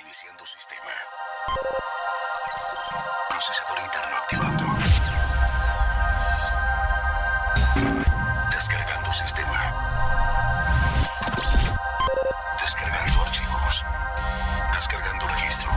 Iniciando sistema. Procesador interno activando. Descargando sistema. Descargando archivos. Descargando registro.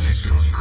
Electrónicos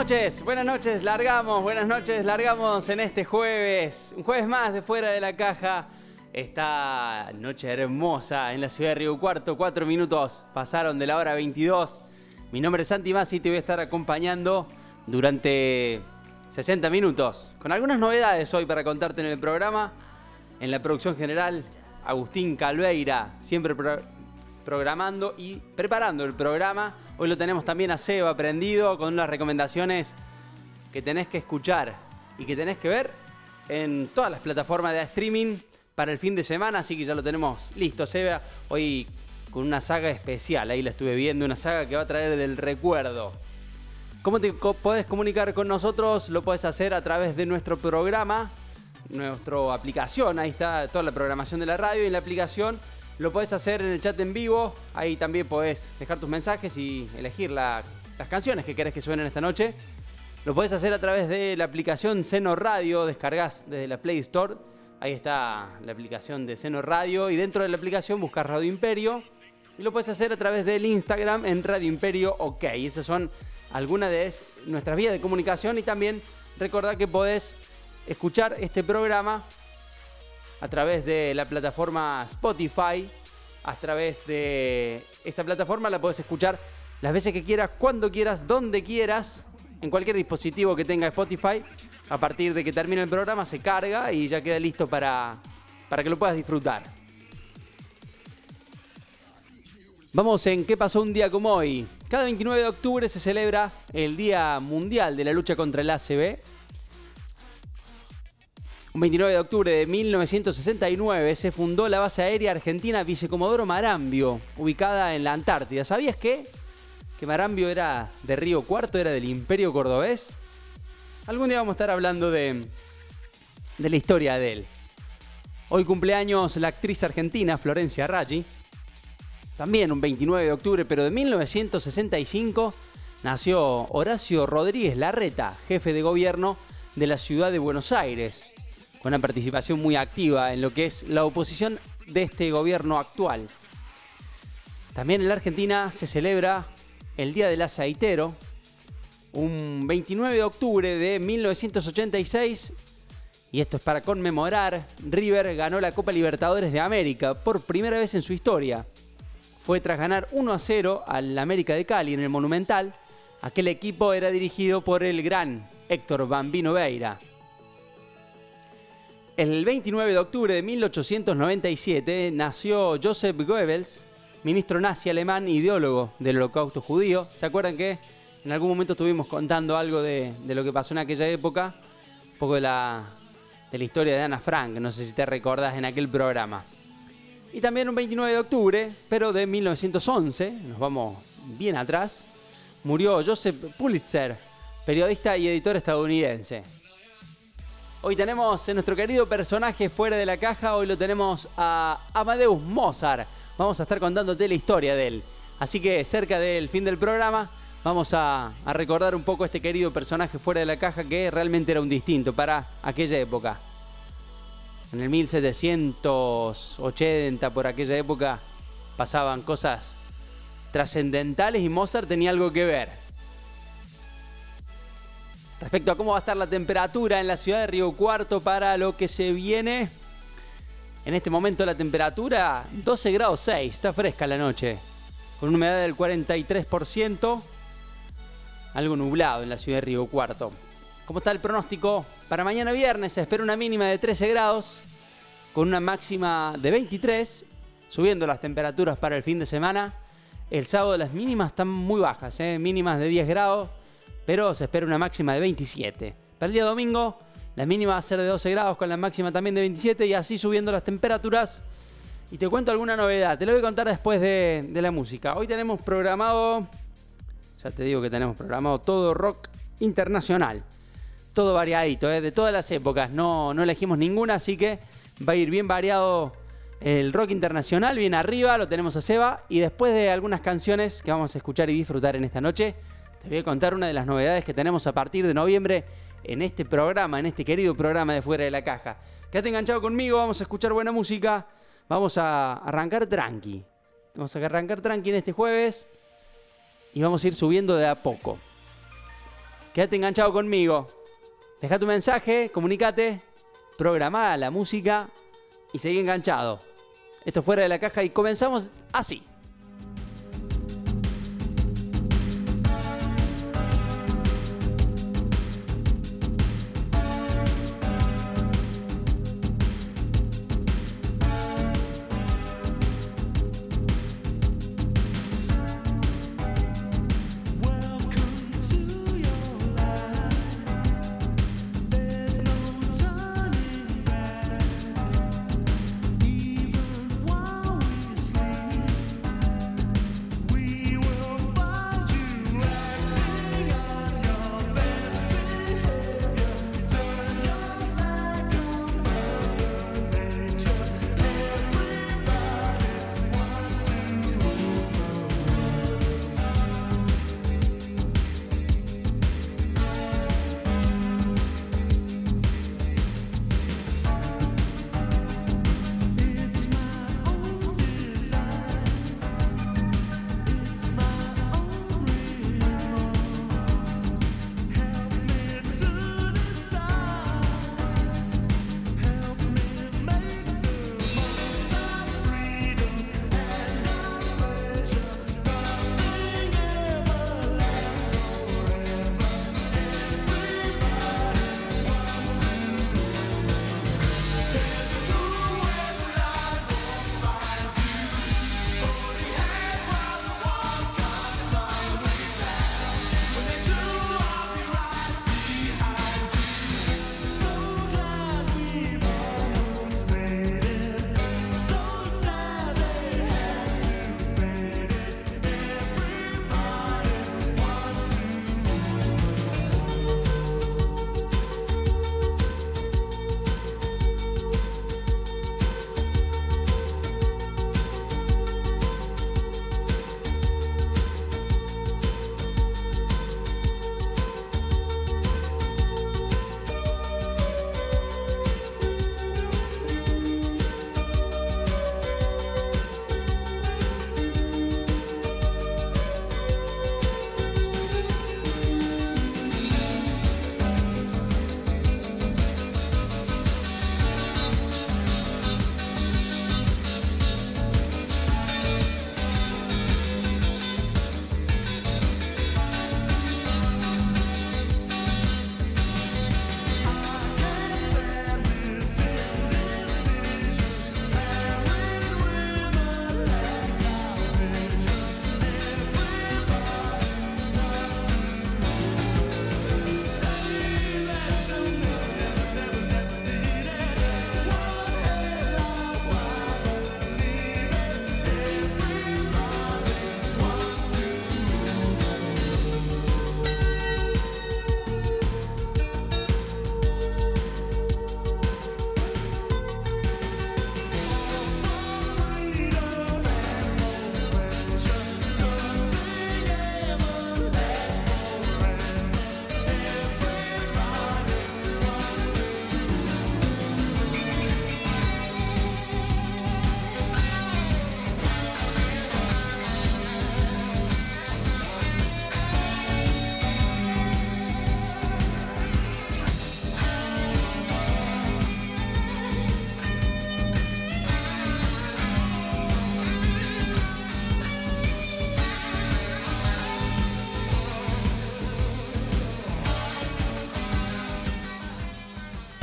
noches, buenas noches, largamos, buenas noches, largamos en este jueves, un jueves más de fuera de la caja. Esta noche hermosa en la ciudad de Río Cuarto, cuatro minutos pasaron de la hora 22. Mi nombre es Santi Masi y te voy a estar acompañando durante 60 minutos con algunas novedades hoy para contarte en el programa. En la producción general, Agustín Calveira, siempre programando y preparando el programa. Hoy lo tenemos también a Seba prendido con unas recomendaciones que tenés que escuchar y que tenés que ver en todas las plataformas de streaming para el fin de semana, así que ya lo tenemos listo, Seba. Hoy con una saga especial, ahí la estuve viendo, una saga que va a traer del recuerdo. ¿Cómo te podés comunicar con nosotros? Lo podés hacer a través de nuestro programa, nuestra aplicación. Ahí está toda la programación de la radio y en la aplicación lo podés hacer en el chat en vivo. Ahí también podés dejar tus mensajes y elegir la las canciones que querés que suenen esta noche. Lo podés hacer a través de la aplicación Seno Radio, descargas desde la Play Store. Ahí está la aplicación de Seno Radio y dentro de la aplicación buscas Radio Imperio y lo puedes hacer a través del Instagram en Radio Imperio OK. Esas son algunas de nuestras vías de comunicación y también recordad que podés escuchar este programa a través de la plataforma Spotify. A través de esa plataforma la podés escuchar las veces que quieras, cuando quieras, donde quieras, en cualquier dispositivo que tenga Spotify. A partir de que termine el programa se carga y ya queda listo para, para que lo puedas disfrutar. Vamos en qué pasó un día como hoy. Cada 29 de octubre se celebra el Día Mundial de la Lucha contra el ACB. Un 29 de octubre de 1969 se fundó la base aérea argentina Vicecomodoro Marambio, ubicada en la Antártida. ¿Sabías que? Que Marambio era de Río Cuarto, era del Imperio Cordobés. Algún día vamos a estar hablando de, de la historia de él. Hoy cumpleaños la actriz argentina Florencia Raggi. También un 29 de octubre, pero de 1965, nació Horacio Rodríguez Larreta, jefe de gobierno de la ciudad de Buenos Aires, con una participación muy activa en lo que es la oposición de este gobierno actual. También en la Argentina se celebra el Día del Aceitero, un 29 de octubre de 1986, y esto es para conmemorar, River ganó la Copa Libertadores de América por primera vez en su historia fue tras ganar 1 a 0 al América de Cali en el Monumental. Aquel equipo era dirigido por el gran Héctor Bambino Veira. El 29 de octubre de 1897 nació Joseph Goebbels, ministro nazi alemán, ideólogo del holocausto judío. ¿Se acuerdan que en algún momento estuvimos contando algo de, lo que pasó en aquella época? Un poco de la, de la historia de Ana Frank, no sé si te recordás en aquel programa. Y también un 29 de octubre, pero de 1911, nos vamos bien atrás, murió Joseph Pulitzer, periodista y editor estadounidense. Hoy tenemos en nuestro querido personaje fuera de la caja, hoy lo tenemos a Amadeus Mozart. Vamos a estar contándote la historia de él. Así que cerca del fin del programa vamos a, a recordar un poco a este querido personaje fuera de la caja que realmente era un distinto para aquella época en el 1780, por aquella época, pasaban cosas trascendentales y Mozart tenía algo que ver. Respecto a cómo va a estar la temperatura en la ciudad de Río Cuarto para lo que se viene, en este momento la temperatura 12 grados 6, está fresca la noche, con una humedad del 43%, algo nublado en la ciudad de Río Cuarto. ¿Cómo está el pronóstico? Para mañana viernes se espera una mínima de 13 grados, con una máxima de 23, subiendo las temperaturas para el fin de semana. El sábado las mínimas están muy bajas, ¿eh? mínimas de 10 grados, pero se espera una máxima de 27. Para el día domingo, la mínima va a ser de 12 grados con la máxima también de 27 y así subiendo las temperaturas. Y te cuento alguna novedad, te lo voy a contar después de, la música. Hoy tenemos programado, ya te digo que tenemos programado todo rock internacional todo variadito, ¿eh? de todas las épocas. No, no elegimos ninguna, así que va a ir bien variado el rock internacional, bien arriba, lo tenemos a Seba. Y después de algunas canciones que vamos a escuchar y disfrutar en esta noche, te voy a contar una de las novedades que tenemos a partir de noviembre en este programa, en este querido programa de Fuera de la Caja. Quédate enganchado conmigo, vamos a escuchar buena música, vamos a arrancar tranqui. Vamos a arrancar tranqui en este jueves y vamos a ir subiendo de a poco. Quédate enganchado conmigo. Deja tu mensaje, comunícate, programa la música y seguí enganchado. Esto fuera de la caja y comenzamos así.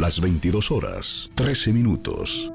Las 22 horas, 13 minutos.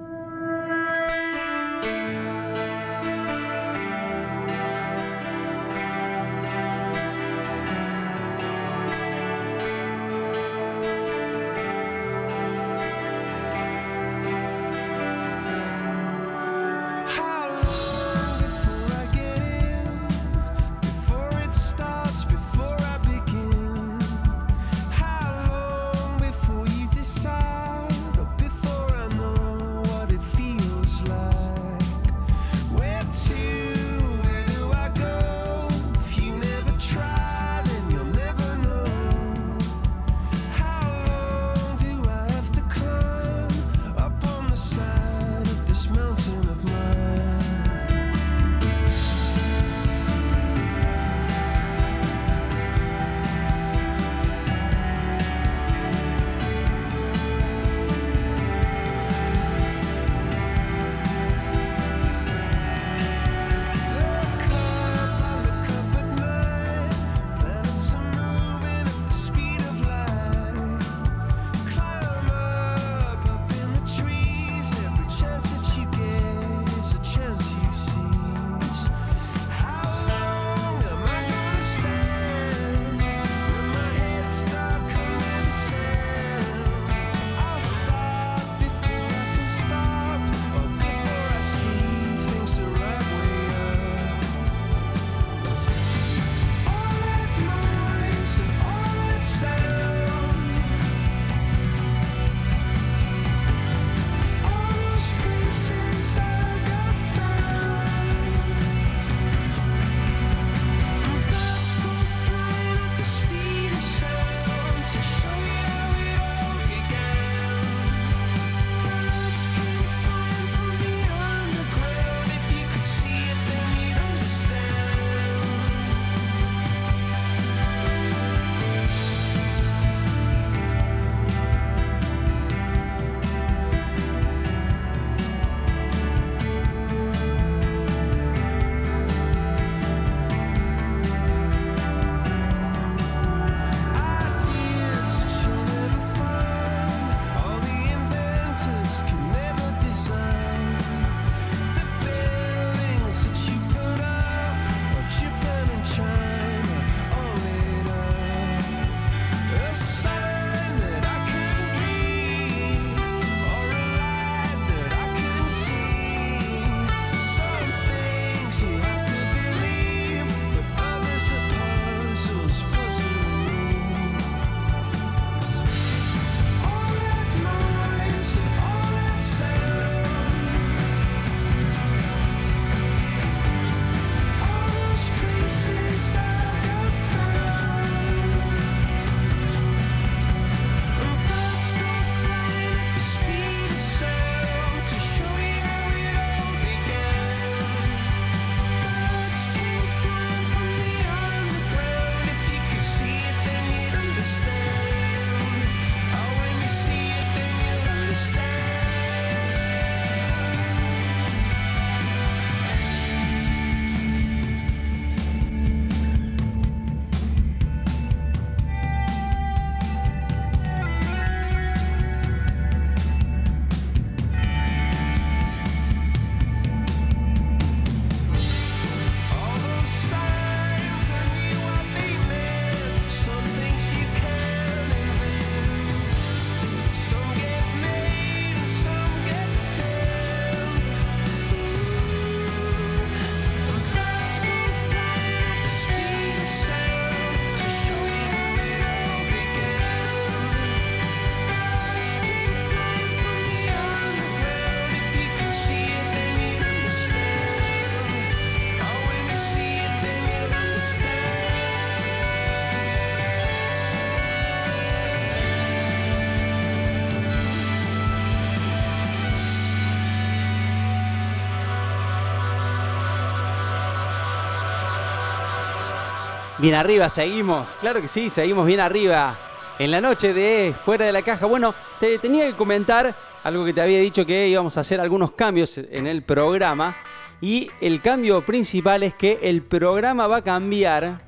Bien arriba, seguimos. Claro que sí, seguimos bien arriba. En la noche de Fuera de la Caja. Bueno, te tenía que comentar algo que te había dicho que íbamos a hacer algunos cambios en el programa. Y el cambio principal es que el programa va a cambiar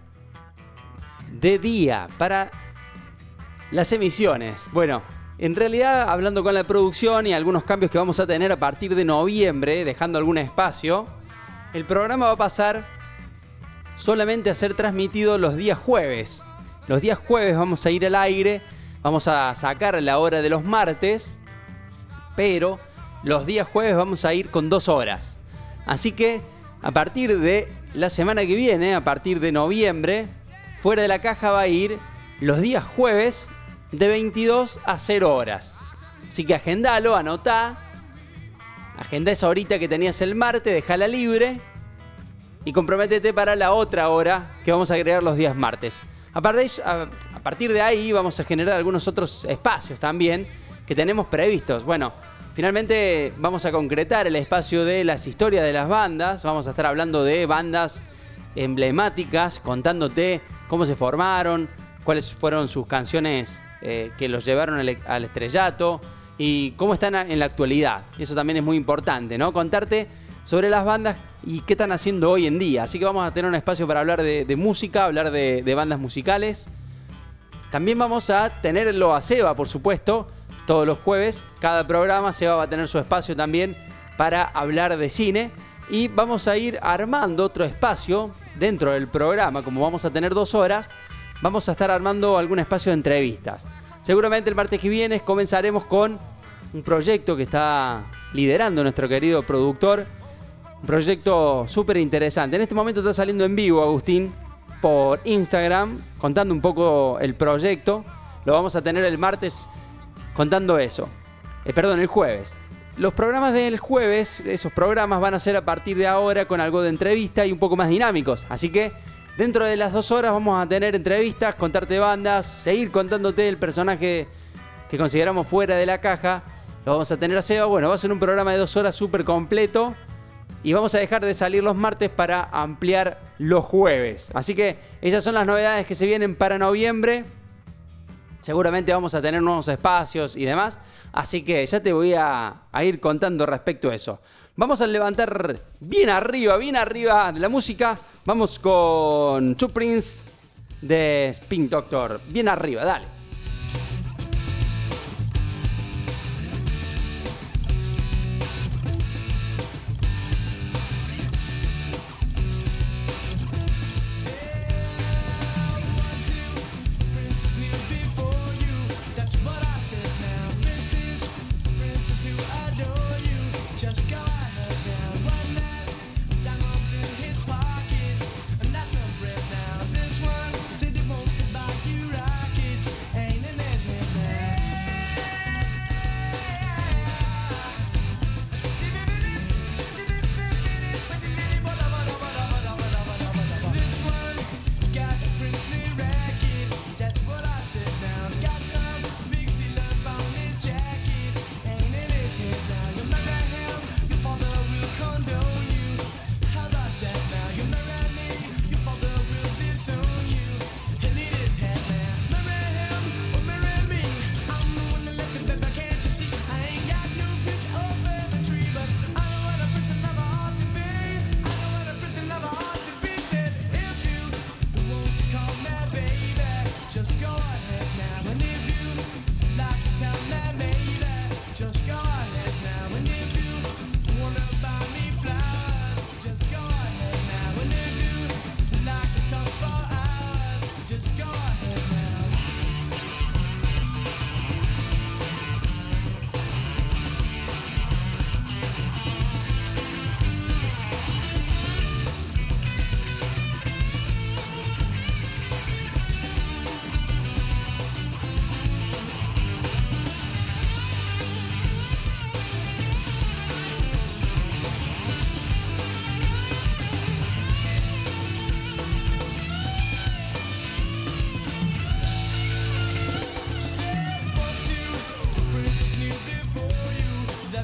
de día para las emisiones. Bueno, En realidad, hablando con la producción y algunos cambios que vamos a tener a partir de noviembre, dejando algún espacio, el programa va a pasar solamente a ser transmitido los días jueves. Los días jueves vamos a ir al aire, vamos a sacar la hora de los martes, pero los días jueves vamos a ir con dos horas. Así que a partir de la semana que viene, a partir de noviembre, fuera de la caja va a ir los días jueves de 22 a 0 horas. Así que agendalo, anotá. Agenda esa horita que tenías el martes, déjala libre. Y comprométete para la otra hora que vamos a agregar los días martes. A partir de ahí vamos a generar algunos otros espacios también que tenemos previstos. Bueno, finalmente vamos a concretar el espacio de las historias de las bandas. Vamos a estar hablando de bandas emblemáticas, contándote cómo se formaron, cuáles fueron sus canciones eh, que los llevaron al, estrellato y cómo están en la actualidad. Eso también es muy importante, ¿no? Contarte sobre las bandas y qué están haciendo hoy en día. Así que vamos a tener un espacio para hablar de, música, hablar de, bandas musicales. También vamos a tenerlo a Seba, por supuesto, todos los jueves. Cada programa Seba va a tener su espacio también para hablar de cine. Y vamos a ir armando otro espacio dentro del programa, como vamos a tener dos horas vamos a estar armando algún espacio de entrevistas. Seguramente el martes que viene comenzaremos con un proyecto que está liderando nuestro querido productor. Proyecto súper interesante. En este momento está saliendo en vivo, Agustín, por Instagram, contando un poco el proyecto. Lo vamos a tener el martes contando eso. Eh, perdón, el jueves. Los programas del jueves, esos programas van a ser a partir de ahora con algo de entrevista y un poco más dinámicos. Así que Dentro de las dos horas vamos a tener entrevistas, contarte bandas, seguir contándote el personaje que consideramos fuera de la caja. Lo vamos a tener a Seba. Bueno, va a ser un programa de dos horas súper completo. Y vamos a dejar de salir los martes para ampliar los jueves. Así que esas son las novedades que se vienen para noviembre. Seguramente vamos a tener nuevos espacios y demás. Así que ya te voy a, ir contando respecto a eso. Vamos a levantar bien arriba, bien arriba la música. Vamos con Two Prince de Spin Doctor. Bien arriba, dale.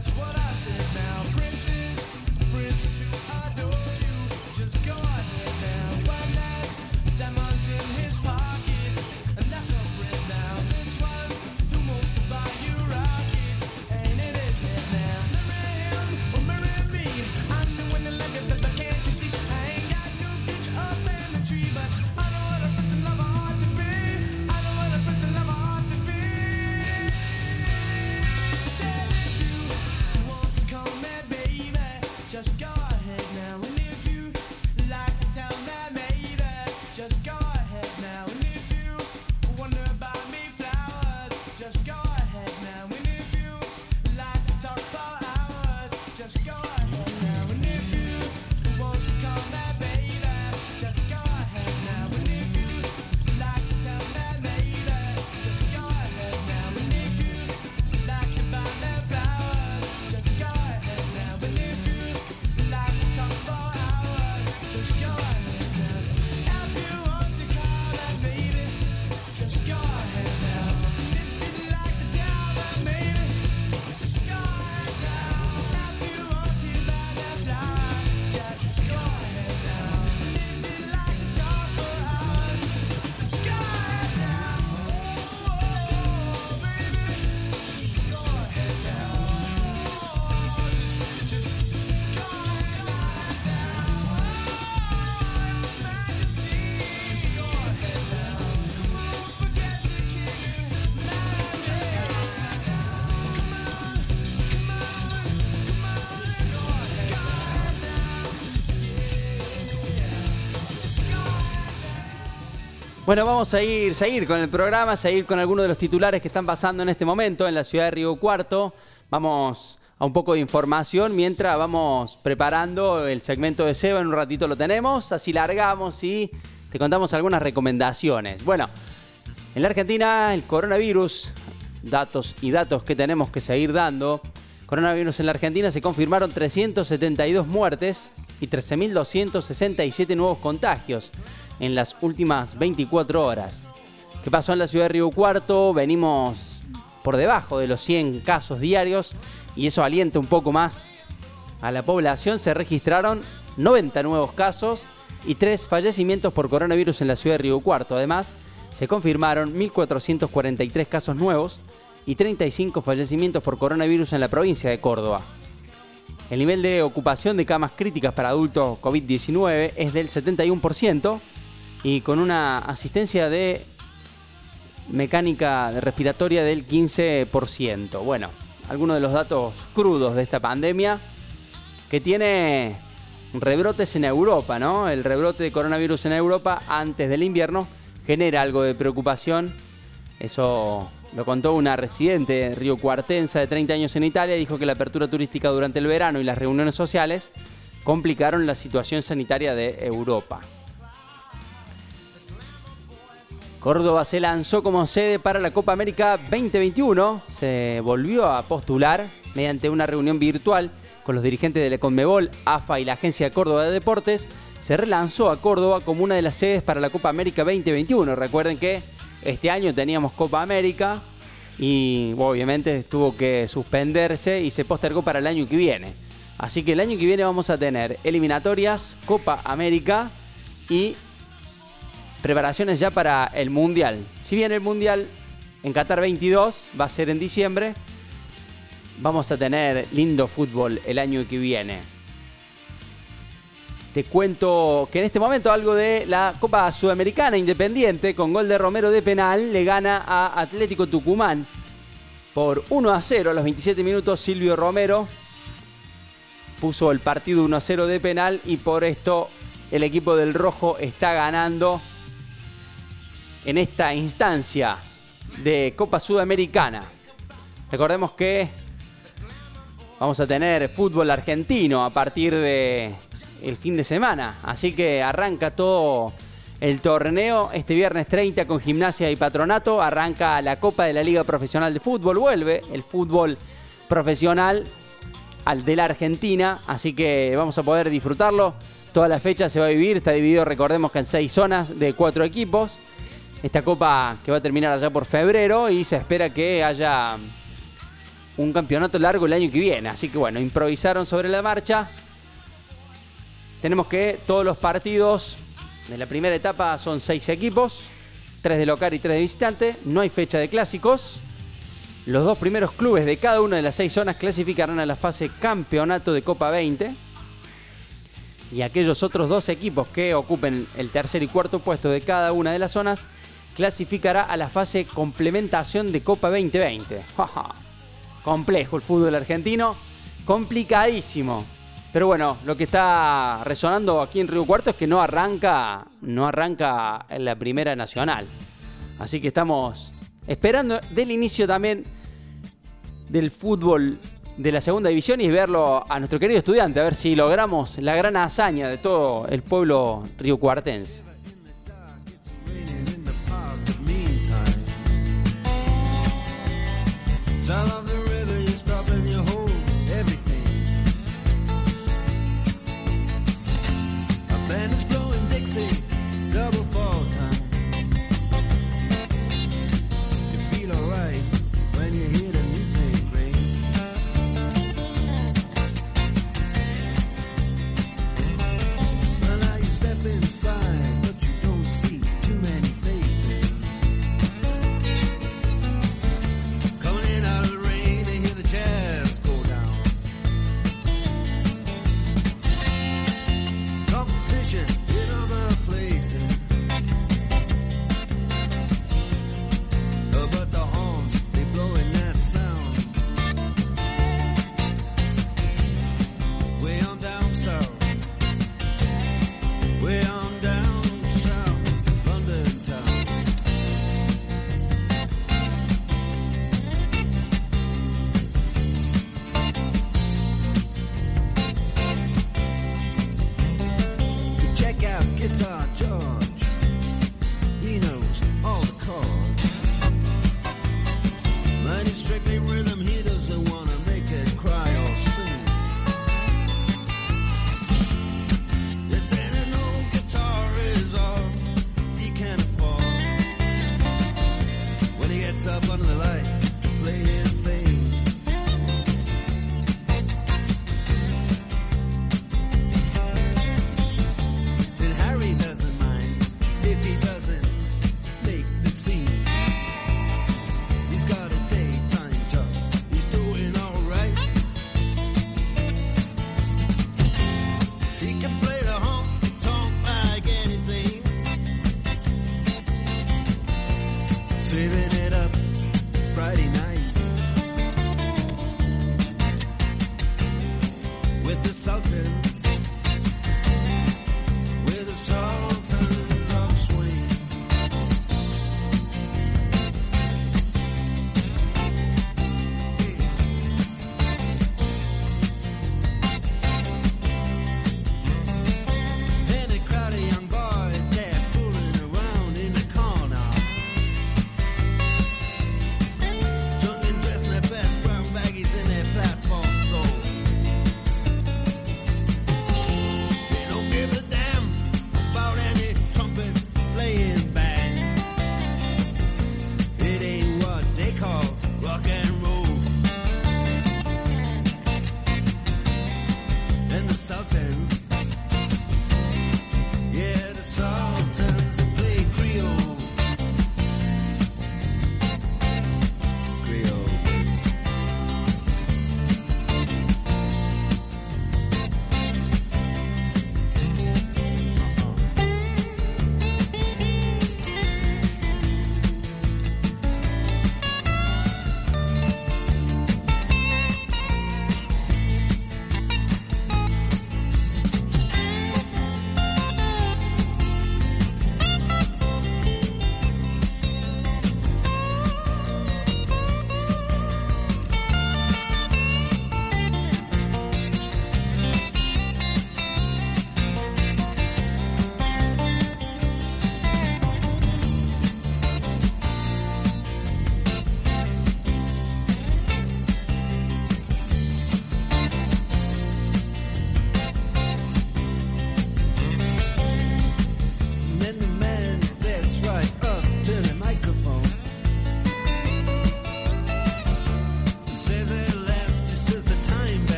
That's what I said now. Bueno, vamos a ir, seguir con el programa, seguir con algunos de los titulares que están pasando en este momento en la ciudad de Río Cuarto. Vamos a un poco de información mientras vamos preparando el segmento de Seba. En un ratito lo tenemos, así largamos y te contamos algunas recomendaciones. Bueno, en la Argentina el coronavirus, datos y datos que tenemos que seguir dando. Coronavirus en la Argentina se confirmaron 372 muertes y 13.267 nuevos contagios en las últimas 24 horas. ¿Qué pasó en la ciudad de Río Cuarto? Venimos por debajo de los 100 casos diarios y eso alienta un poco más a la población. Se registraron 90 nuevos casos y 3 fallecimientos por coronavirus en la ciudad de Río Cuarto. Además, se confirmaron 1.443 casos nuevos y 35 fallecimientos por coronavirus en la provincia de Córdoba. El nivel de ocupación de camas críticas para adultos COVID-19 es del 71% y con una asistencia de mecánica respiratoria del 15%. Bueno, algunos de los datos crudos de esta pandemia que tiene rebrotes en Europa, ¿no? El rebrote de coronavirus en Europa antes del invierno genera algo de preocupación. Eso lo contó una residente río cuartensa de 30 años en Italia. Dijo que la apertura turística durante el verano y las reuniones sociales complicaron la situación sanitaria de Europa. Córdoba se lanzó como sede para la Copa América 2021. Se volvió a postular mediante una reunión virtual con los dirigentes de la Conmebol, AFA y la Agencia Córdoba de Deportes. Se relanzó a Córdoba como una de las sedes para la Copa América 2021. Recuerden que este año teníamos Copa América y obviamente tuvo que suspenderse y se postergó para el año que viene. Así que el año que viene vamos a tener eliminatorias, Copa América y preparaciones ya para el Mundial. Si bien el Mundial en Qatar 22 va a ser en diciembre, vamos a tener lindo fútbol el año que viene. Te cuento que en este momento algo de la Copa Sudamericana Independiente con gol de Romero de penal le gana a Atlético Tucumán por 1 a 0 a los 27 minutos Silvio Romero puso el partido 1 a 0 de penal y por esto el equipo del Rojo está ganando en esta instancia de Copa Sudamericana. Recordemos que vamos a tener fútbol argentino a partir de el fin de semana, así que arranca todo el torneo este viernes 30 con Gimnasia y Patronato, arranca la Copa de la Liga Profesional de Fútbol, vuelve el fútbol profesional al de la Argentina, así que vamos a poder disfrutarlo. Toda la fecha se va a vivir, está dividido, recordemos que en seis zonas de cuatro equipos esta copa que va a terminar allá por febrero y se espera que haya un campeonato largo el año que viene. Así que bueno, improvisaron sobre la marcha. Tenemos que todos los partidos de la primera etapa son seis equipos, tres de local y tres de visitante. No hay fecha de clásicos. Los dos primeros clubes de cada una de las seis zonas clasificarán a la fase campeonato de Copa 20. Y aquellos otros dos equipos que ocupen el tercer y cuarto puesto de cada una de las zonas clasificará a la fase complementación de Copa 2020. Complejo el fútbol argentino, complicadísimo. Pero bueno, lo que está resonando aquí en Río Cuarto es que no arranca, no arranca la primera nacional. Así que estamos esperando del inicio también del fútbol de la segunda división y verlo a nuestro querido estudiante, a ver si logramos la gran hazaña de todo el pueblo riocuartense. Sound of the river, you stop and you hold everything. A band is blowing Dixie, double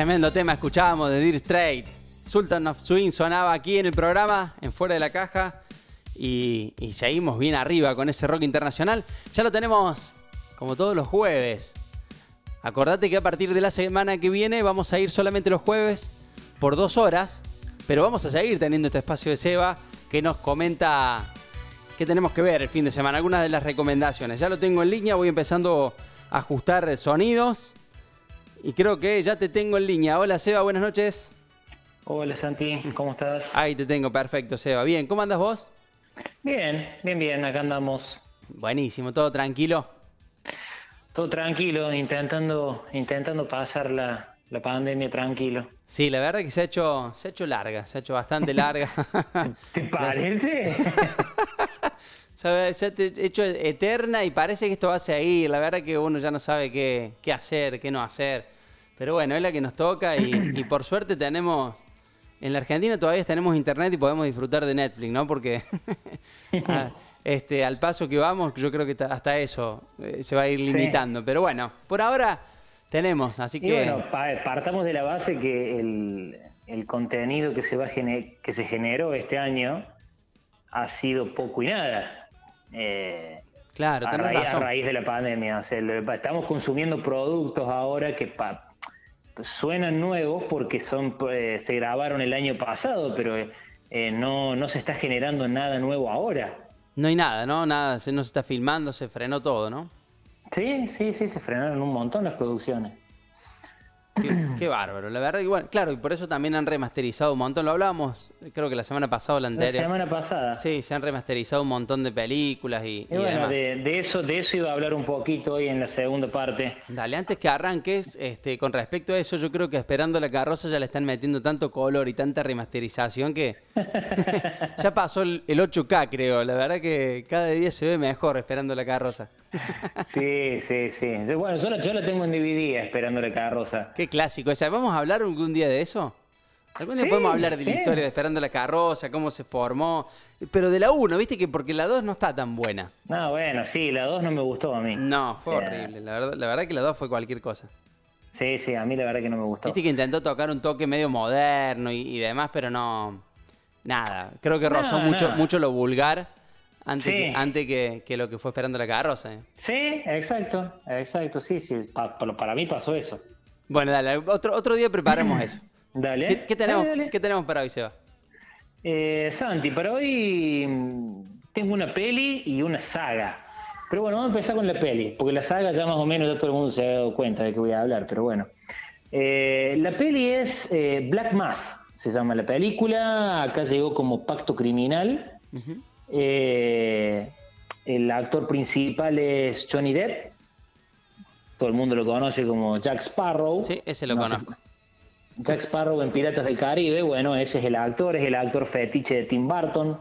Tremendo tema escuchábamos de Dear Straight. Sultan of Swing sonaba aquí en el programa, en Fuera de la Caja. Y, y seguimos bien arriba con ese rock internacional. Ya lo tenemos como todos los jueves. Acordate que a partir de la semana que viene vamos a ir solamente los jueves por dos horas. Pero vamos a seguir teniendo este espacio de Seba que nos comenta qué tenemos que ver el fin de semana. Algunas de las recomendaciones. Ya lo tengo en línea, voy empezando a ajustar sonidos. Y creo que ya te tengo en línea. Hola Seba, buenas noches. Hola Santi, ¿cómo estás? Ahí te tengo, perfecto Seba. Bien, ¿cómo andas vos? Bien, bien, bien, acá andamos. Buenísimo, todo tranquilo. Todo tranquilo, intentando, intentando pasar la, la pandemia tranquilo. Sí, la verdad que se ha hecho, se ha hecho larga, se ha hecho bastante larga. ¿Te parece? Se ha hecho eterna y parece que esto va a seguir. La verdad que uno ya no sabe qué, qué hacer, qué no hacer. Pero bueno, es la que nos toca y, y por suerte tenemos... En la Argentina todavía tenemos internet y podemos disfrutar de Netflix, ¿no? Porque a- este, al paso que vamos, yo creo que ta- hasta eso eh, se va a ir Sí. limitando. Pero bueno, por ahora tenemos, así Y que... bueno, pa- partamos de la base que el, el contenido que se, va a que se generó este año ha sido poco y nada. Eh, claro, a, raíz, a razón. raíz de la pandemia. O sea, estamos consumiendo productos ahora que pa- suenan nuevos porque son eh, se grabaron el año pasado, pero eh, no, no se está generando nada nuevo ahora. No hay nada, ¿no? Nada, se, no se está filmando, se frenó todo, ¿no? Sí, sí, sí, se frenaron un montón las producciones. Qué, qué bárbaro, la verdad. Y bueno, claro, y por eso también han remasterizado un montón. Lo hablábamos, creo que la semana pasada o la La anterior. semana pasada. Sí, se han remasterizado un montón de películas y, Y y bueno, de, de eso, de eso iba a hablar un poquito hoy en la segunda parte. Dale, antes que arranques, este, con respecto a eso, yo creo que esperando la carroza ya le están metiendo tanto color y tanta remasterización que ya pasó el, el 8K, creo. La verdad que cada día se ve mejor esperando la carroza. Sí, sí, sí. Yo- bueno, yo la, yo la tengo en DVD esperando la carroza. Qué clásico. O sea, ¿vamos a hablar algún día de eso? Algún día Sí, podemos hablar de sí. la historia de Esperando la Carroza, cómo se formó. Pero de la 1, viste que porque la 2 no está tan buena. No, bueno, sí, la 2 no me gustó a mí. No, fue O sea, horrible. La verdad, la verdad que la 2 fue cualquier cosa. Sí, sí, a mí la verdad que no me gustó. Viste que intentó tocar un toque medio moderno y, y demás, pero no. Nada. Creo que rozó mucho, mucho lo vulgar antes, Sí. que, antes que, que lo que fue Esperando la Carroza. eh. Sí, exacto, exacto, sí, sí. pa- para mí pasó eso. Bueno, dale, otro, otro día preparemos eso. Dale. ¿Qué, qué tenemos, Dale, dale. ¿Qué tenemos para hoy, Seba? Eh, Santi, para hoy mm, tengo una peli y una saga. Pero bueno, vamos a empezar con la peli, porque la saga ya más o menos ya todo el mundo se ha dado cuenta de que voy a hablar, pero bueno. Eh, la peli es eh, Black Mass, se llama la película, acá llegó como Pacto Criminal. El actor principal es Johnny Depp, todo el mundo lo conoce como Jack Sparrow. Sí, ese lo No sé- conozco. Jack Sparrow en Piratas del Caribe, bueno, ese es el actor, es el actor fetiche de Tim Burton.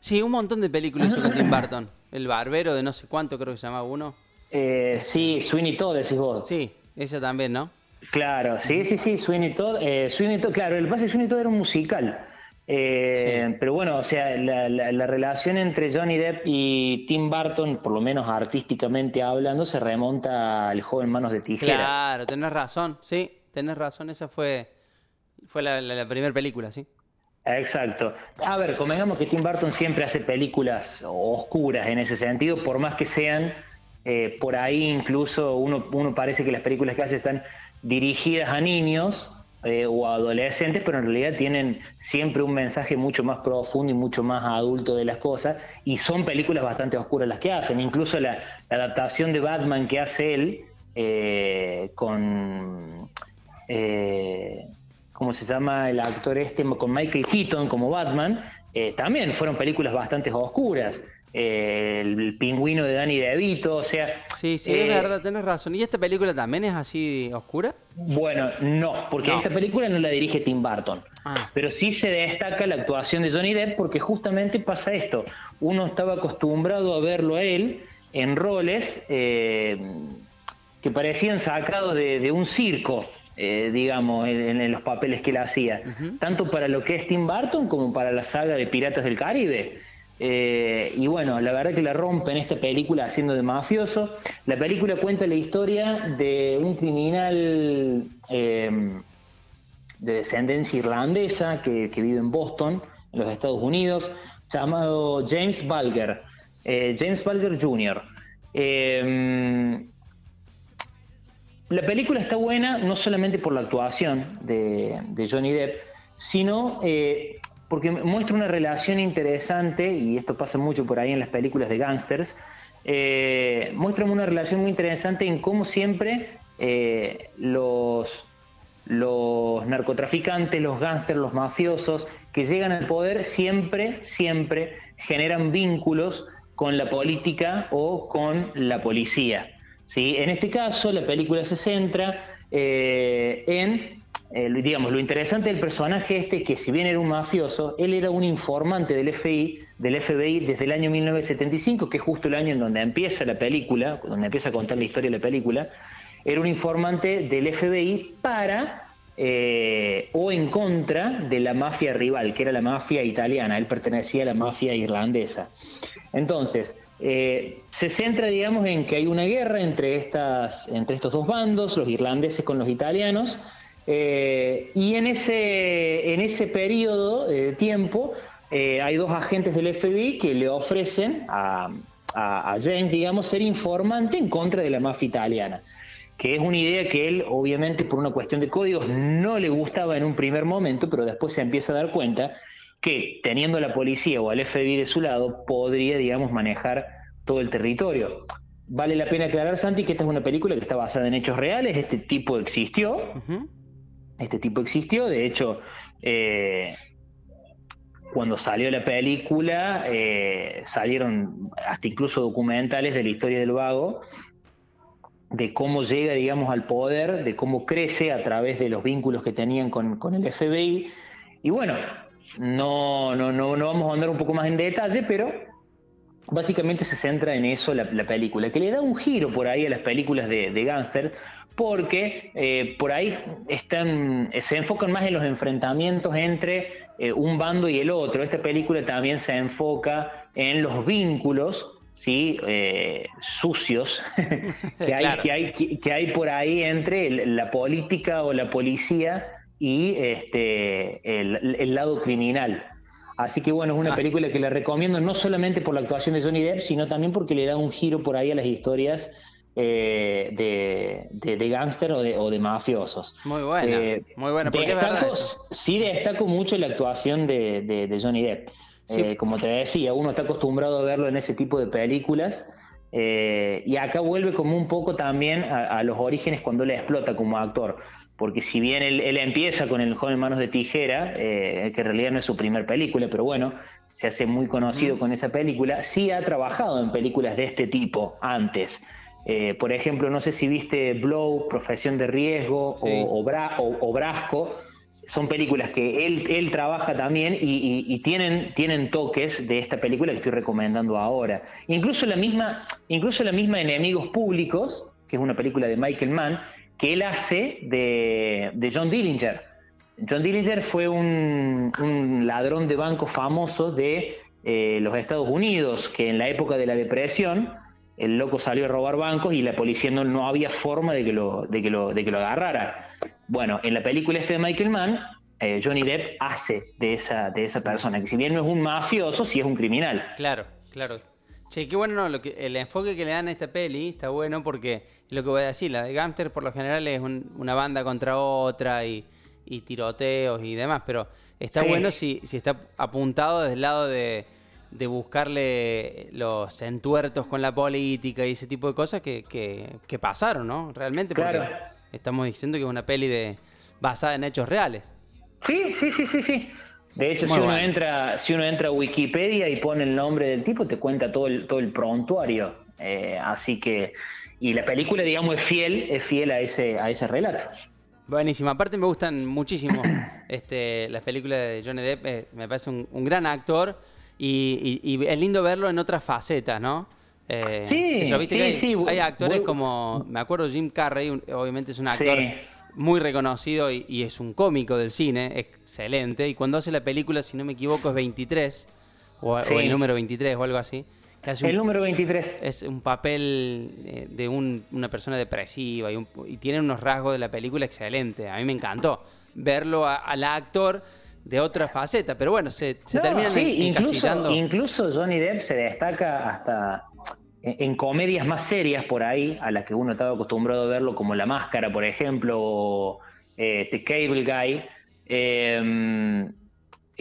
Sí, un montón de películas hizo con Tim Burton. El barbero de no sé cuánto, creo que se llamaba uno. Eh, sí, Sweeney Todd, decís vos. Sí, ese también, ¿no? Claro, sí, sí, sí, Sweeney Todd. eh, Sweeney Todd, claro, el pase de Sweeney Todd era un musical. Eh, Sí. Pero bueno, o sea, la, la- la relación entre Johnny Depp y Tim Burton, por lo menos artísticamente hablando, se remonta al joven Manos de Tijera. Claro, tenés razón, sí, tenés razón, esa fue, fue la, la, primera película, sí. Exacto. A ver, convengamos que Tim Burton siempre hace películas oscuras en ese sentido, por más que sean eh, por ahí incluso uno, uno parece que las películas que hace están dirigidas a niños eh, o adolescentes, pero en realidad tienen siempre un mensaje mucho más profundo y mucho más adulto de las cosas, y son películas bastante oscuras las que hacen. Incluso la, adaptación de Batman que hace él eh, con... eh, ¿cómo se llama el actor este? Con Michael Keaton como Batman, también fueron películas bastante oscuras. Eh, el, pingüino de Danny DeVito, o sea... Sí, sí, eh, es verdad, tenés razón. ¿Y esta película también es así oscura? Bueno, no, porque No. esta película no la dirige Tim Burton. Ah. Pero sí se destaca la actuación de Johnny Depp porque justamente pasa esto. Uno estaba acostumbrado a verlo a él en roles eh, que parecían sacados de, de un circo, eh, digamos, en, en los papeles que él hacía. Tanto para lo que es Tim Burton como para la saga de Piratas del Caribe. Eh, y bueno, la verdad que la rompe en esta película haciendo de mafioso. La película cuenta la historia de un criminal eh, de descendencia irlandesa que, vive en Boston, en los Estados Unidos, llamado James Bulger, eh, James Bulger Jr. Eh, la película está buena no solamente por la actuación de, de Johnny Depp, sino eh, porque muestra una relación interesante, y esto pasa mucho por ahí en las películas de gángsters, eh, muestra una relación muy interesante en cómo siempre eh, los, los narcotraficantes, los gángsters, los mafiosos que llegan al poder siempre, siempre generan vínculos con la política o con la policía. ¿sí? En este caso, la película se centra eh, en, eh, digamos, lo interesante del personaje este es que si bien era un mafioso, él era un informante del FBI, del FBI desde el año 1975, que es justo el año en donde empieza la película, donde empieza a contar la historia de la película, era un informante del FBI para eh, o en contra de la mafia rival, que era la mafia italiana, él pertenecía a la mafia irlandesa. Entonces, eh, se centra, digamos, en que hay una guerra entre, estas, entre estos dos bandos, los irlandeses con los italianos, eh, y en ese, en ese periodo de tiempo eh, hay dos agentes del FBI que le ofrecen a, a, James, digamos, ser informante en contra de la mafia italiana que es una idea que él, obviamente, por una cuestión de códigos, no le gustaba en un primer momento, pero después se empieza a dar cuenta que teniendo a la policía o al FBI de su lado, podría, digamos, manejar todo el territorio. Vale la pena aclarar, Santi, que esta es una película que está basada en hechos reales, este tipo existió, Ujú. Este tipo existió, de hecho, eh, cuando salió la película, eh, salieron hasta incluso documentales de la historia del vago, de cómo llega, digamos, al poder, de cómo crece a través de los vínculos que tenían con, con el FBI. Y bueno, no, no, no, no vamos a andar un poco más en detalle, pero básicamente se centra en eso la, la película, que le da un giro por ahí a las películas de, de gángster, porque eh, por ahí están, se enfocan más en los enfrentamientos entre eh, un bando y el otro. Esta película también se enfoca en los vínculos ¿sí? Eh, sucios que, hay, Claro. que, hay, que, que hay por ahí entre la política o la policía y este, el, el lado criminal. Así que bueno, es una Ah. película que le recomiendo no solamente por la actuación de Johnny Depp, sino también porque le da un giro por ahí a las historias eh, de, de, de gángster o de, o de mafiosos. Muy buena, Eh, muy buena, porque es destaco-. Sí destaco mucho la actuación de, de- Johnny Depp. Sí. Eh, como te decía, uno está acostumbrado a verlo en ese tipo de películas. y acá vuelve como un poco también a, a los orígenes cuando él explota como actor. Porque si bien él, él empieza con El joven manos de tijera, eh, que en realidad no es su primer película, pero bueno, se hace muy conocido con esa película, sí ha trabajado en películas de este tipo antes. Eh, por ejemplo, no sé si viste Blow, Profesión de Riesgo Sí. o, o Bra- o- o Brasco. Son películas que él, él trabaja también y, y- y tienen, tienen toques de esta película que estoy recomendando ahora. Incluso la misma, incluso la misma Enemigos Públicos, que es una película de Michael Mann, que él hace de, John Dillinger. John Dillinger fue un, ladrón de banco famoso de eh, los Estados Unidos, que en la época de la depresión el loco salió a robar bancos y la policía no, no había forma de que, lo, de, que lo, de que lo agarrara. Bueno, en la película este de Michael Mann, eh, Johnny Depp hace de esa, de esa persona, que si bien no es un mafioso, sí es un criminal. Claro, claro. Che, qué bueno, no, lo que, el enfoque que le dan a esta peli está bueno porque es lo que voy a decir, la de Gangster por lo general es un- una banda contra otra y, y tiroteos y demás, pero está Sí. bueno si, si está apuntado desde el lado de, de buscarle los entuertos con la política y ese tipo de cosas que, que- que pasaron, ¿no? Realmente, porque Claro. estamos diciendo que es una peli de basada en hechos reales. Sí, sí, sí, sí, sí. De hecho, Muy si uno, entra, si uno entra a Wikipedia y pone el nombre del tipo, te cuenta todo el, todo el prontuario. Eh, así que, y la película, digamos, es fiel, es fiel a ese, a ese relato. Buenísimo. Aparte me gustan muchísimo este, las películas de Johnny Depp. eh, me parece un, un gran actor y, y- y es lindo verlo en otras facetas, ¿no? Eh, Sí, eso, ¿viste sí, que hay, sí, hay actores como, me acuerdo Jim Carrey, un- obviamente es un actor Sí. Muy reconocido y, y es un cómico del cine, excelente. Y cuando hace la película, si no me equivoco, es 23 o, el número 23 o algo así. que hace un- El número 23. es un papel eh, de un- una persona depresiva y, un- y tiene unos rasgos de la película excelente. A mí me encantó verlo a- al actor de otra faceta, pero bueno, se, se No, terminan sí, incluso, incluso Johnny Depp se destaca hasta en, comedias más serias por ahí, a las que uno estaba acostumbrado a verlo, como La Máscara, por ejemplo, o eh, The Cable Guy, eh,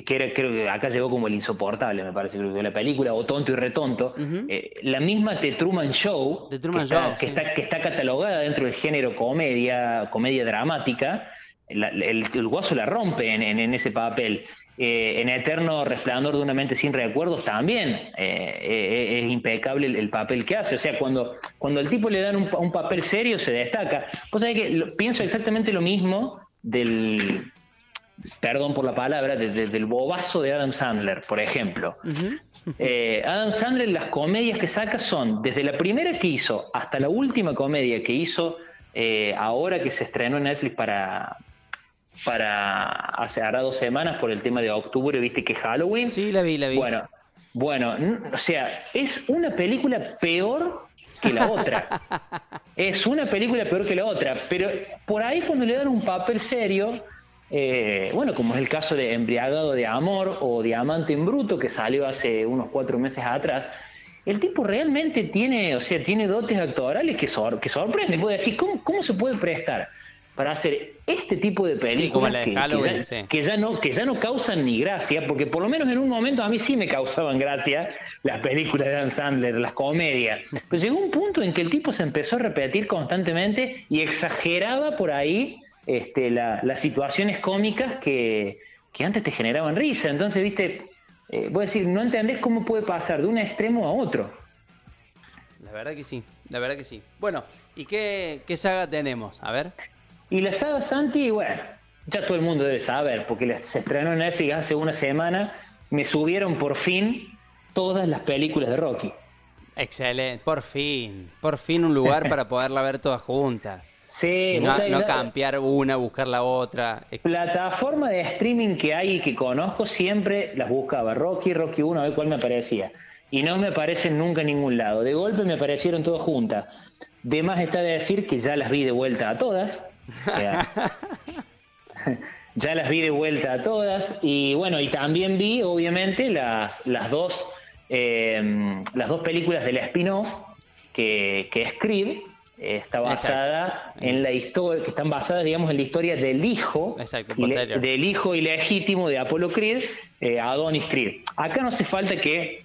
que era, creo que acá llegó como el insoportable, me parece, creo que la película, o Tonto y Retonto. Eh, la misma The Truman Show, The Truman que, está, Show, que, está, que está catalogada dentro del género comedia, comedia dramática, la- el, el guaso la rompe en, en- en ese papel. Eh, en Eterno Resplandor de una mente sin recuerdos también eh, eh, es impecable el, el papel que hace. O sea, cuando, cuando el tipo le dan un, pa- un papel serio se destaca. Sabés que lo- pienso exactamente lo mismo del, perdón por la palabra, de- de- del bobazo de Adam Sandler, por ejemplo. Eh, Adam Sandler, las comedias que saca son desde la primera que hizo hasta la última comedia que hizo eh, ahora que se estrenó en Netflix para, para hace hará dos semanas por el tema de octubre, viste que es Halloween. Sí, la vi, la vi. Bueno, bueno, o sea, es una película peor que la otra. es una película peor que la otra, pero por ahí cuando le dan un papel serio, eh, bueno, como es el caso de Embriagado de Amor o Diamante en Bruto, que salió hace unos cuatro meses atrás, el tipo realmente tiene, o sea, tiene dotes actorales que, sor- que sorprenden. Puedo decir, ¿cómo, ¿cómo se puede prestar para hacer este tipo de películas como la de que, ya, sí. que ya no que ya no causan ni gracia, porque por lo menos en un momento a mí sí me causaban gracia las películas de Dan Sandler, las comedias. Pero llegó un punto en que el tipo se empezó a repetir constantemente y exageraba por ahí este, la- las situaciones cómicas que, que antes te generaban risa. Entonces, viste, eh, voy a decir, no entendés cómo puede pasar de un extremo a otro. La verdad que sí, la verdad que sí. Bueno, ¿y qué, qué saga tenemos? A ver. Y la saga Santi, bueno, ya todo el mundo debe saber, porque se estrenó en Netflix hace una semana, me subieron por fin todas las películas de Rocky. Excelente, por fin, por fin un lugar para poderla ver todas juntas. Sí, Y no, no la- cambiar una, buscar la otra. Plataforma de streaming que hay y que conozco siempre las buscaba. Rocky, Rocky 1, a ver cuál me aparecía. Y no me aparecen nunca en ningún lado. De golpe me aparecieron todas juntas. De más está de decir que ya las vi de vuelta a todas. O sea, ya las vi de vuelta a todas. Y bueno, y también vi, obviamente, las, las dos eh, las dos películas del spin-off que, que es Creed. Está basada en la historia, que están basadas, digamos, en la historia del hijo, Exacto, del hijo ilegítimo de Apolo Creed, eh, Adonis Creed. Acá no hace falta que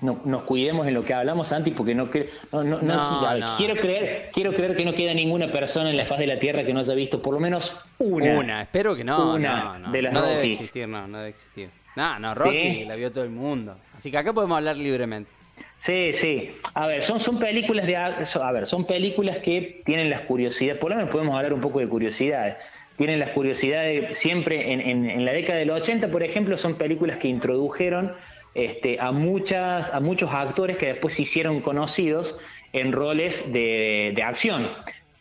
no- nos cuidemos en lo que hablamos antes, porque no, cre- no, no- no- quiero creer, quiero creer que no queda ninguna persona en la faz de la tierra que no haya visto por lo menos una. Una, espero que no. Una no, no, de las no debe existir, no, no debe existir. No, no, Rocky Sí. la vio todo el mundo. Así que acá podemos hablar libremente. Sí, sí. A ver, son, son películas de a ver, son películas que tienen las curiosidades, por lo menos podemos hablar un poco de curiosidades. Tienen las curiosidades siempre en, en- en la década del 80, por ejemplo, son películas que introdujeron este, a muchas, a muchos actores que después se hicieron conocidos en roles de, de acción.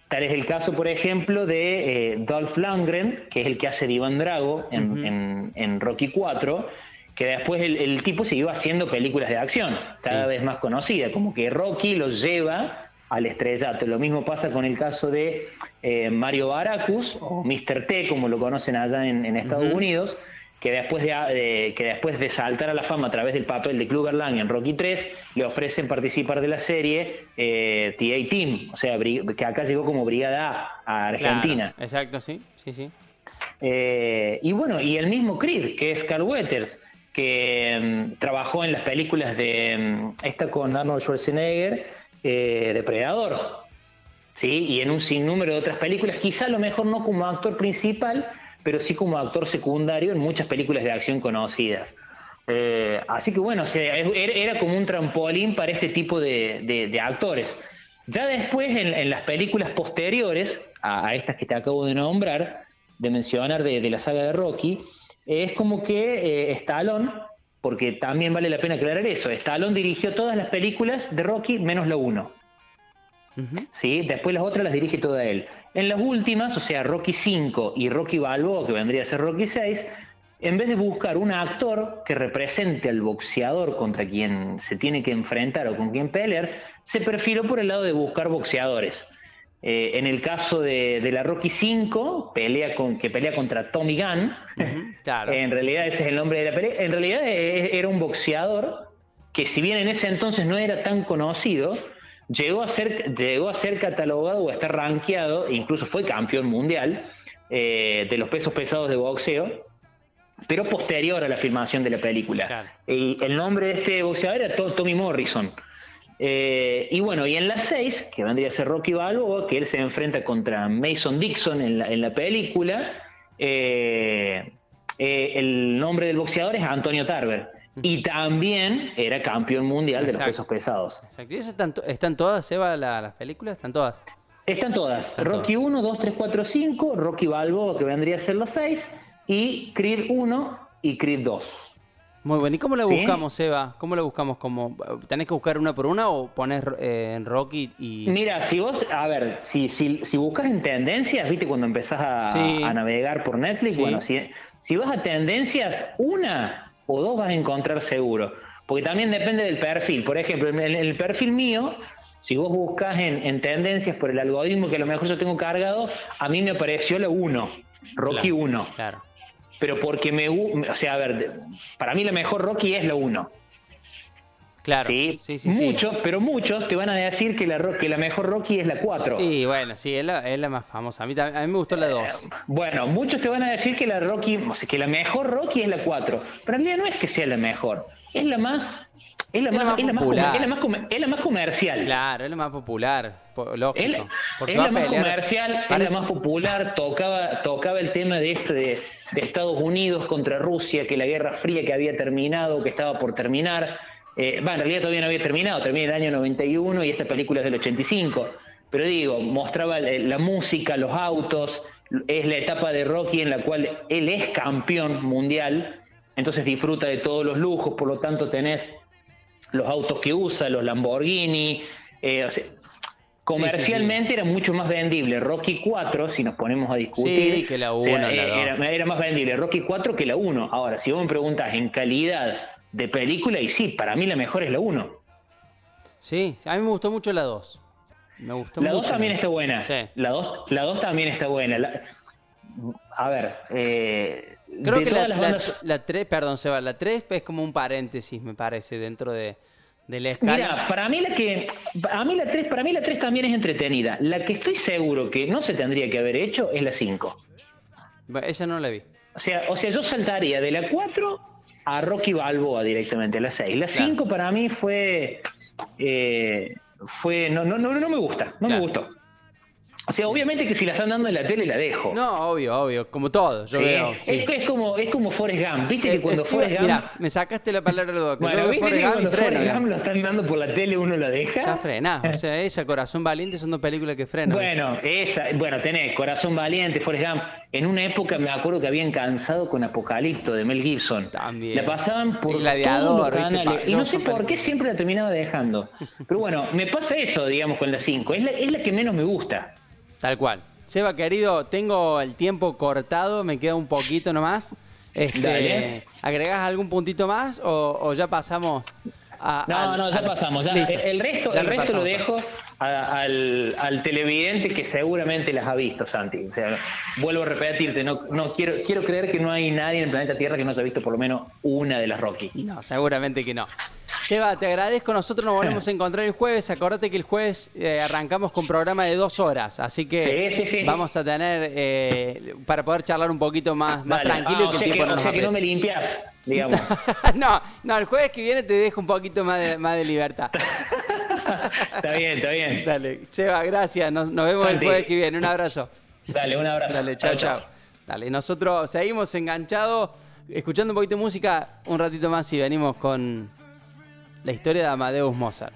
Tal es el caso, por ejemplo, de eh, Dolph Lundgren, que es el que hace de Iván Drago en, en- en Rocky 4, que después el, el tipo siguió haciendo películas de acción, cada Sí. vez más conocida, como que Rocky los lleva al estrellato. Lo mismo pasa con el caso de eh, Mario Baracus, o Mr. T, como lo conocen allá en, en Estados. Unidos, que después de, de- que después de saltar a la fama a través del papel de Clubber Lang en Rocky 3, le ofrecen participar de la serie eh, TA Team, o sea, que acá llegó como Brigada A a Argentina. Claro, exacto, sí, sí, sí. Eh, y bueno, y el mismo Creed, que es Carl Weathers, que mm, trabajó en las películas de mm, esta con Arnold Schwarzenegger, eh, Depredador. ¿sí? Y en un sinnúmero de otras películas, quizá a lo mejor no como actor principal, pero sí como actor secundario en muchas películas de acción conocidas. Eh, así que bueno, era, como un trampolín para este tipo de, actores. Ya después, en, las películas posteriores a, a estas que te acabo de nombrar, de mencionar de, de la saga de Rocky, es como que eh, Stallone, porque también vale la pena aclarar eso, Stallone dirigió todas las películas de Rocky menos la 1. ¿Sí? Después las otras las dirige toda él. En las últimas, o sea, Rocky 5 y Rocky Balboa, que vendría a ser Rocky 6, en vez de buscar un actor que represente al boxeador contra quien se tiene que enfrentar o con quien pelear, se perfiló por el lado de buscar boxeadores. Eh, en el caso de, de la Rocky 5, pelea con, que pelea contra Tommy Gunn, Claro. en realidad ese es el nombre de la pelea. En realidad eh, era un boxeador que si bien en ese entonces no era tan conocido, llegó a ser, llegó a ser catalogado o a estar rankeado, incluso fue campeón mundial eh, de los pesos pesados de boxeo, pero posterior a la filmación de la película. Claro. Y el nombre de este boxeador era To- Tommy Morrison. Eh, y bueno, y en las 6, que vendría a ser Rocky Balboa, que él se enfrenta contra Mason Dixon en la, en la película, eh, el nombre del boxeador es Antonio Tarver. Y también era campeón mundial de los Exacto. pesos pesados. Exacto. ¿Y esas están, están todas, Eva, la- las películas? ¿Están todas? Están todas. Están Rocky 1, 2, 3, 4, 5, Rocky Balboa, que vendría a ser los 6, y Creed 1 y Creed 2. Muy bueno. ¿Y cómo la ¿Sí? buscamos, Eva? ¿Cómo la buscamos? ¿Cómo, ¿Tenés que buscar una por una o pones eh, en Rocky y...? Mira, si vos, a ver, si, si, si buscas en tendencias, viste, cuando empezás a, Sí. a navegar por Netflix, Sí. bueno, si, si vas a tendencias, una o dos vas a encontrar seguro. Porque también depende del perfil. Por ejemplo, en el, perfil mío, si vos buscas en, en tendencias por el algoritmo que a lo mejor yo tengo cargado, a mí me apareció la 1, Rocky Claro, 1. Claro. Pero porque me... O sea, a ver, para mí la mejor Rocky es la 1. Claro. ¿sí? Sí, sí, sí. muchos, pero muchos te van a decir que la, que la mejor Rocky es la 4. Y bueno, sí, es la, es la más famosa. A mí, a mí me gustó la 2. Bueno, muchos te van a decir que la Rocky, o sea, que la mejor Rocky es la 4. Pero en realidad no es que sea la mejor, es la más es la Es más, es la más popular. comer- es la más comer- es la más comercial. Claro, es la más popular, po- lógico. Es, porque es la más pelear- comercial, parece- es la más popular, tocaba, tocaba el tema de este de, de Estados Unidos contra Rusia, que la Guerra Fría que había terminado, que estaba por terminar. Eh, en realidad todavía no había terminado, termina en el año 91 y esta película es del 85. Pero digo, mostraba la, la música, los autos, es la etapa de Rocky en la cual él es campeón mundial, entonces disfruta de todos los lujos, por lo tanto tenés los autos que usa, los Lamborghini, eh, o sea, comercialmente era mucho más vendible Rocky 4, si nos ponemos a discutir. Que la o sea, uno, la eh, era, era más vendible Rocky 4 que la 1. Ahora, si vos me preguntas en calidad de película, y sí, para mí la mejor es la 1. Sí, a mí me gustó mucho la 2. Me gustó La 2 mucho. también está buena. Sí. La 2 la dos también está buena. La- a ver, eh, Creo que la, las la, bandas- la 3, perdón, Seba, la 3 es como un paréntesis, me parece, dentro de, de la escala. Mira, para mí la que a mí la 3, para mí la 3 también es entretenida. La que estoy seguro que no se tendría que haber hecho es la 5. Bueno, Esa no la vi. O sea, o sea, yo saltaría de la 4 a Rocky Balboa directamente, la 6. La Claro. 5 para mí fue eh, fue no, no, no, no me gusta, no me Claro. gustó. O sea, obviamente que si la están dando en la tele la dejo. No, obvio, obvio, como todo, yo Sí, veo. sí. Es, es como es como Forrest Gump, viste que cuando Forrest Gump Mirá, me sacaste la palabra de boca. bueno, yo veo viste Forrest Gump y cuando freno. Forrest digamos. Gump lo están dando por la tele uno la deja. Ya frenás, o sea, esa Corazón Valiente son dos películas que frenan. Bueno, esa, bueno, tenés Corazón Valiente, Forrest Gump. En una época me acuerdo que habían cansado con Apocalipto de Mel Gibson. También. La pasaban por todos los Y no no, sé por qué siempre la terminaba dejando. Pero bueno, me pasa eso, digamos, con la 5. Es la, es la que menos me gusta. Tal cual. Seba, querido, tengo el tiempo cortado, me queda un poquito nomás. Este. ¿Agregás algún puntito más o, o ya pasamos a, No, al- no, ya pasamos. ya. El resto, Ya el resto lo dejo a- al, al televidente que seguramente las ha visto, Santi. O sea, vuelvo a repetirte, no, no quiero, quiero creer que no hay nadie en el planeta Tierra que no haya visto por lo menos una de las Rocky. No, seguramente que no. Seba, te agradezco. Nosotros nos volvemos a encontrar el jueves. Acordate que el jueves eh, arrancamos con programa de dos horas. Así que Sí, sí, sí. vamos a tener eh, para poder charlar un poquito más, más Dale. tranquilo Ah, y que el que, no o nos sea que no me limpias, digamos. no, no, el jueves que viene te dejo un poquito más de, más de libertad. está bien, está bien. Dale, Seba, gracias. Nos, nos vemos el jueves que viene. Un abrazo. Dale, un abrazo. Dale, chao, chao. Dale, nosotros seguimos enganchados, escuchando un poquito de música un ratito más y venimos con la historia de Amadeus Mozart.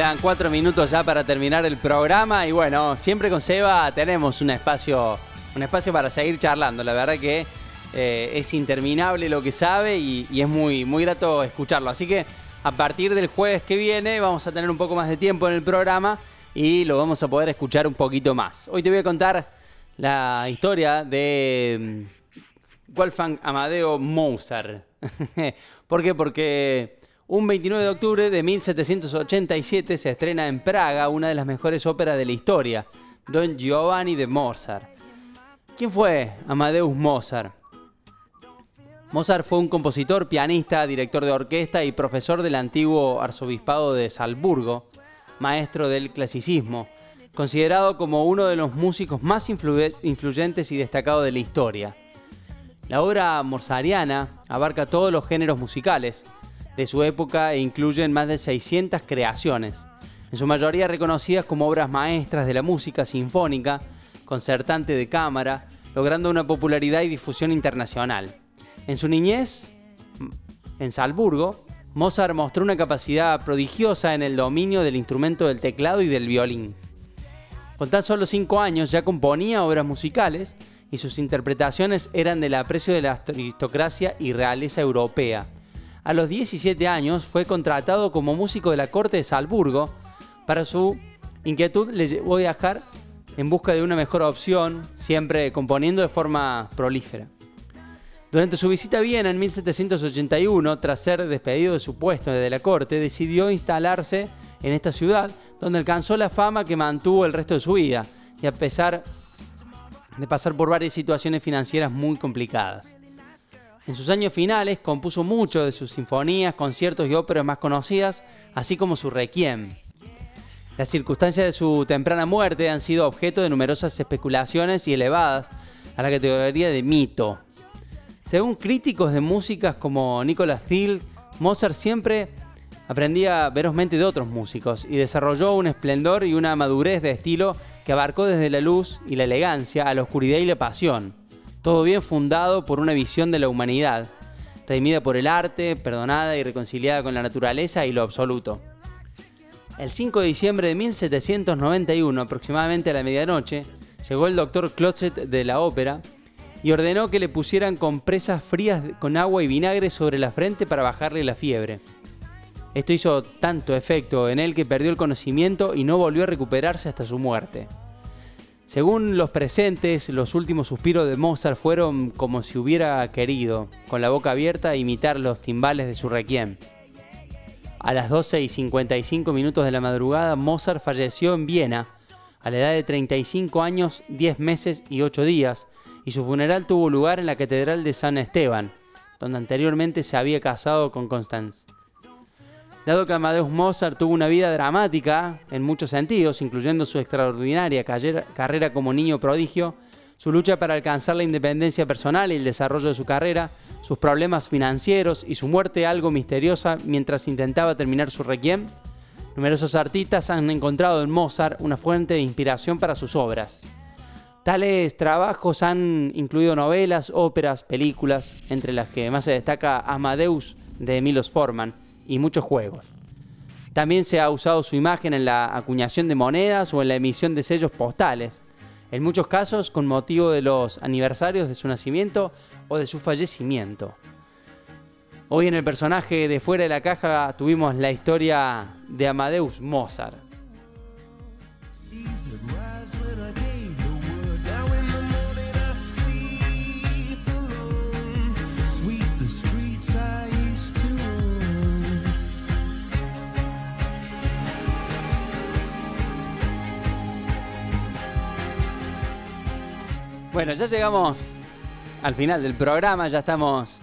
Quedan cuatro minutos ya para terminar el programa y bueno, siempre con Seba tenemos un espacio, un espacio para seguir charlando. La verdad que eh, es interminable lo que sabe y, y es muy, muy grato escucharlo. Así que a partir del jueves que viene vamos a tener un poco más de tiempo en el programa y lo vamos a poder escuchar un poquito más. Hoy te voy a contar la historia de mm, Wolfgang Amadeo Mozart. ¿Por qué? Porque un 29 de octubre de 1787 se estrena en Praga una de las mejores óperas de la historia, Don Giovanni de Mozart. ¿Quién fue Amadeus Mozart? Mozart fue un compositor, pianista, director de orquesta y profesor del antiguo arzobispado de Salzburgo, maestro del clasicismo, considerado como uno de los músicos más influ- influyentes y destacados de la historia. La obra mozariana abarca todos los géneros musicales de su época e incluyen más de 600 creaciones, en su mayoría reconocidas como obras maestras de la música sinfónica, concertante de cámara, logrando una popularidad y difusión internacional. En su niñez, en Salzburgo, Mozart mostró una capacidad prodigiosa en el dominio del instrumento del teclado y del violín. Con tan solo 5 años ya componía obras musicales y sus interpretaciones eran del aprecio de la aristocracia y realeza europea. A los 17 años fue contratado como músico de la corte de Salzburgo. Para su inquietud le llevó a viajar en busca de una mejor opción, siempre componiendo de forma prolífera. Durante su visita a Viena en 1781, tras ser despedido de su puesto de la corte, decidió instalarse en esta ciudad, donde alcanzó la fama que mantuvo el resto de su vida, y a pesar de pasar por varias situaciones financieras muy complicadas. En sus años finales compuso mucho de sus sinfonías, conciertos y óperas más conocidas, así como su requiem. Las circunstancias de su temprana muerte han sido objeto de numerosas especulaciones y elevadas a la categoría de mito. Según críticos de músicas como Nicolas Thiel, Mozart siempre aprendía ferozmente de otros músicos y desarrolló un esplendor y una madurez de estilo que abarcó desde la luz y la elegancia a la oscuridad y la pasión. Todo bien fundado por una visión de la humanidad, redimida por el arte, perdonada y reconciliada con la naturaleza y lo absoluto. El 5 de diciembre de 1791, aproximadamente a la medianoche, llegó el doctor Closet de la ópera y ordenó que le pusieran compresas frías con agua y vinagre sobre la frente para bajarle la fiebre. Esto hizo tanto efecto en él que perdió el conocimiento y no volvió a recuperarse hasta su muerte. Según los presentes, los últimos suspiros de Mozart fueron como si hubiera querido, con la boca abierta, imitar los timbales de su requiem. A las 12 y 55 minutos de la madrugada, Mozart falleció en Viena, a la edad de 35 años, 10 meses y 8 días, y su funeral tuvo lugar en la Catedral de San Esteban, donde anteriormente se había casado con Constance. Dado que Amadeus Mozart tuvo una vida dramática en muchos sentidos, incluyendo su extraordinaria carrera como niño prodigio, su lucha para alcanzar la independencia personal y el desarrollo de su carrera, sus problemas financieros y su muerte algo misteriosa mientras intentaba terminar su requiem, numerosos artistas han encontrado en Mozart una fuente de inspiración para sus obras. Tales trabajos han incluido novelas, óperas, películas, entre las que más se destaca Amadeus de Milos Forman y muchos juegos. También se ha usado su imagen en la acuñación de monedas o en la emisión de sellos postales, en muchos casos con motivo de los aniversarios de su nacimiento o de su fallecimiento. Hoy en el personaje de Fuera de la Caja tuvimos la historia de Amadeus Mozart. Bueno, ya llegamos al final del programa, ya estamos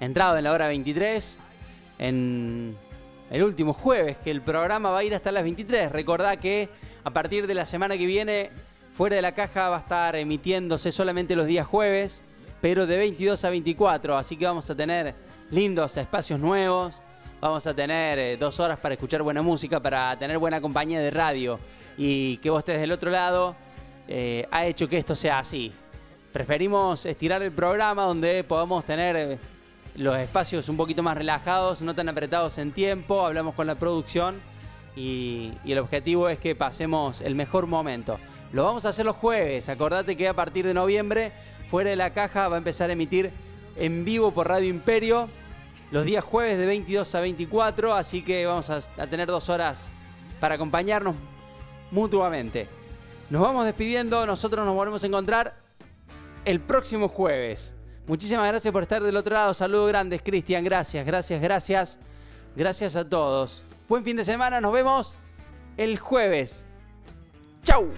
entrados en la hora 23, en el último jueves, que el programa va a ir hasta las 23. Recordá que a partir de la semana que viene, fuera de la caja va a estar emitiéndose solamente los días jueves, pero de 22 a 24, así que vamos a tener lindos espacios nuevos, vamos a tener eh, dos horas para escuchar buena música, para tener buena compañía de radio y que vos estés del otro lado, eh, ha hecho que esto sea así. Preferimos estirar el programa donde podamos tener eh, los espacios un poquito más relajados, no tan apretados en tiempo, hablamos con la producción y, el objetivo es que pasemos el mejor momento. Lo vamos a hacer los jueves. Acordate que a partir de noviembre, fuera de la caja va a empezar a emitir en vivo por Radio Imperio los días jueves de 22 a 24. Así que vamos a tener dos horas para acompañarnos mutuamente. Nos vamos despidiendo. Nosotros nos volvemos a encontrar el próximo jueves. Muchísimas gracias por estar del otro lado. Saludos grandes, Cristian. Gracias, gracias, gracias. Gracias a todos. Buen fin de semana. Nos vemos el jueves. ¡Chau!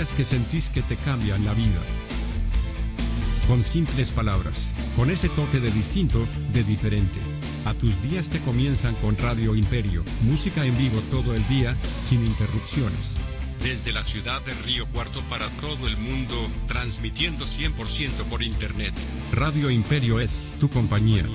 Que sentís que te cambian la vida. Con simples palabras, con ese toque de distinto, de diferente. A tus días que comienzan con Radio Imperio, música en vivo todo el día, sin interrupciones. Desde la ciudad de Río Cuarto para todo el mundo, transmitiendo 100% por internet. Radio Imperio es tu compañía.